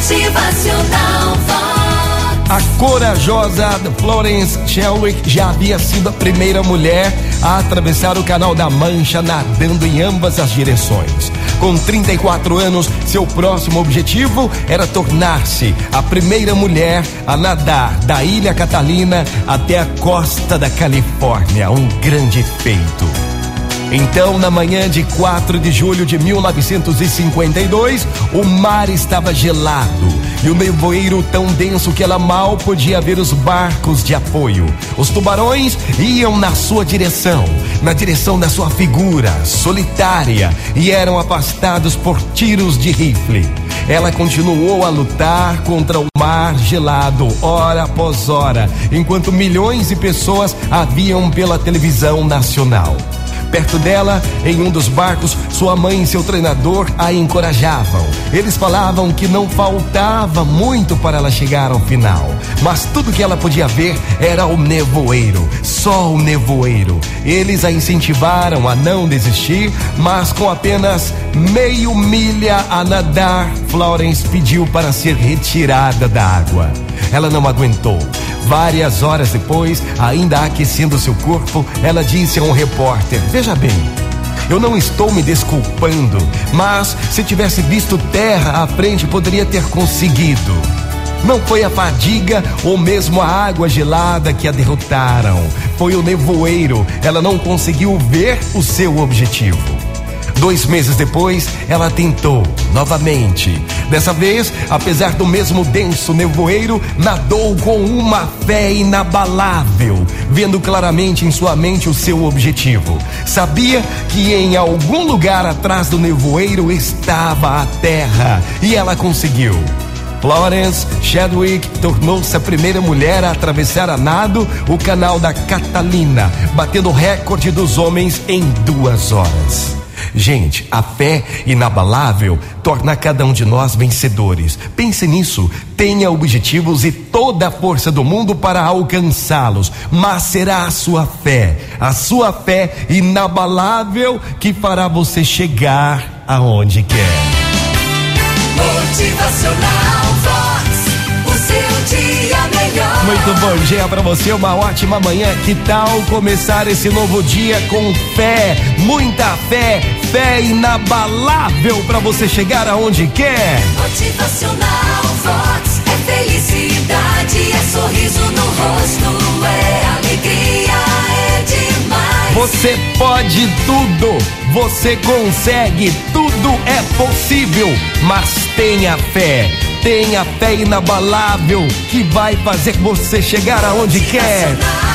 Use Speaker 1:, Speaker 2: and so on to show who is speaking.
Speaker 1: Motivacional Vox.
Speaker 2: A corajosa Florence Shelwick já havia sido a primeira mulher a atravessar o Canal da Mancha nadando em ambas as direções. Com 34 anos, seu próximo objetivo era tornar-se a primeira mulher a nadar da Ilha Catalina até a costa da Califórnia. Um grande feito. Então, na manhã de 4 de julho de 1952, o mar estava gelado e o nevoeiro tão denso que ela mal podia ver os barcos de apoio. Os tubarões iam na sua direção, na direção da sua figura solitária e eram afastados por tiros de rifle. Ela continuou a lutar contra o mar gelado, hora após hora, enquanto milhões de pessoas a viam pela televisão nacional. Perto dela, em um dos barcos, sua mãe e seu treinador a encorajavam. Eles falavam que não faltava muito para ela chegar ao final, mas tudo que ela podia ver era o nevoeiro, só o nevoeiro. Eles a incentivaram a não desistir, mas com apenas meio milha a nadar, Florence pediu para ser retirada da água. Ela não aguentou. Várias horas depois, ainda aquecendo seu corpo, ela disse a um repórter: Veja bem, eu não estou me desculpando, mas se tivesse visto terra à frente, poderia ter conseguido. Não foi a fadiga ou mesmo a água gelada que a derrotaram, foi o nevoeiro. Ela não conseguiu ver o seu objetivo. Dois meses depois, ela tentou novamente. Dessa vez, apesar do mesmo denso nevoeiro, nadou com uma fé inabalável, vendo claramente em sua mente o seu objetivo. Sabia que em algum lugar atrás do nevoeiro estava a terra e ela conseguiu. Florence Chadwick tornou-se a primeira mulher a atravessar a nado o canal da Catalina, batendo o recorde dos homens em duas horas. Gente, a fé inabalável torna cada um de nós vencedores. Pense nisso. Tenha objetivos e toda a força do mundo para alcançá-los, mas será a sua fé, a sua fé inabalável que fará você chegar aonde quer.
Speaker 1: Motivacional
Speaker 2: Muito bom dia para você, uma ótima manhã. Que tal começar esse novo dia com fé, muita fé, fé inabalável para você chegar aonde quer?
Speaker 1: Motivacional Vox. É felicidade, é sorriso no rosto, é alegria, é demais.
Speaker 2: Você pode tudo, você consegue, tudo é possível, mas tenha fé. Tenha fé inabalável que vai fazer você chegar aonde quer.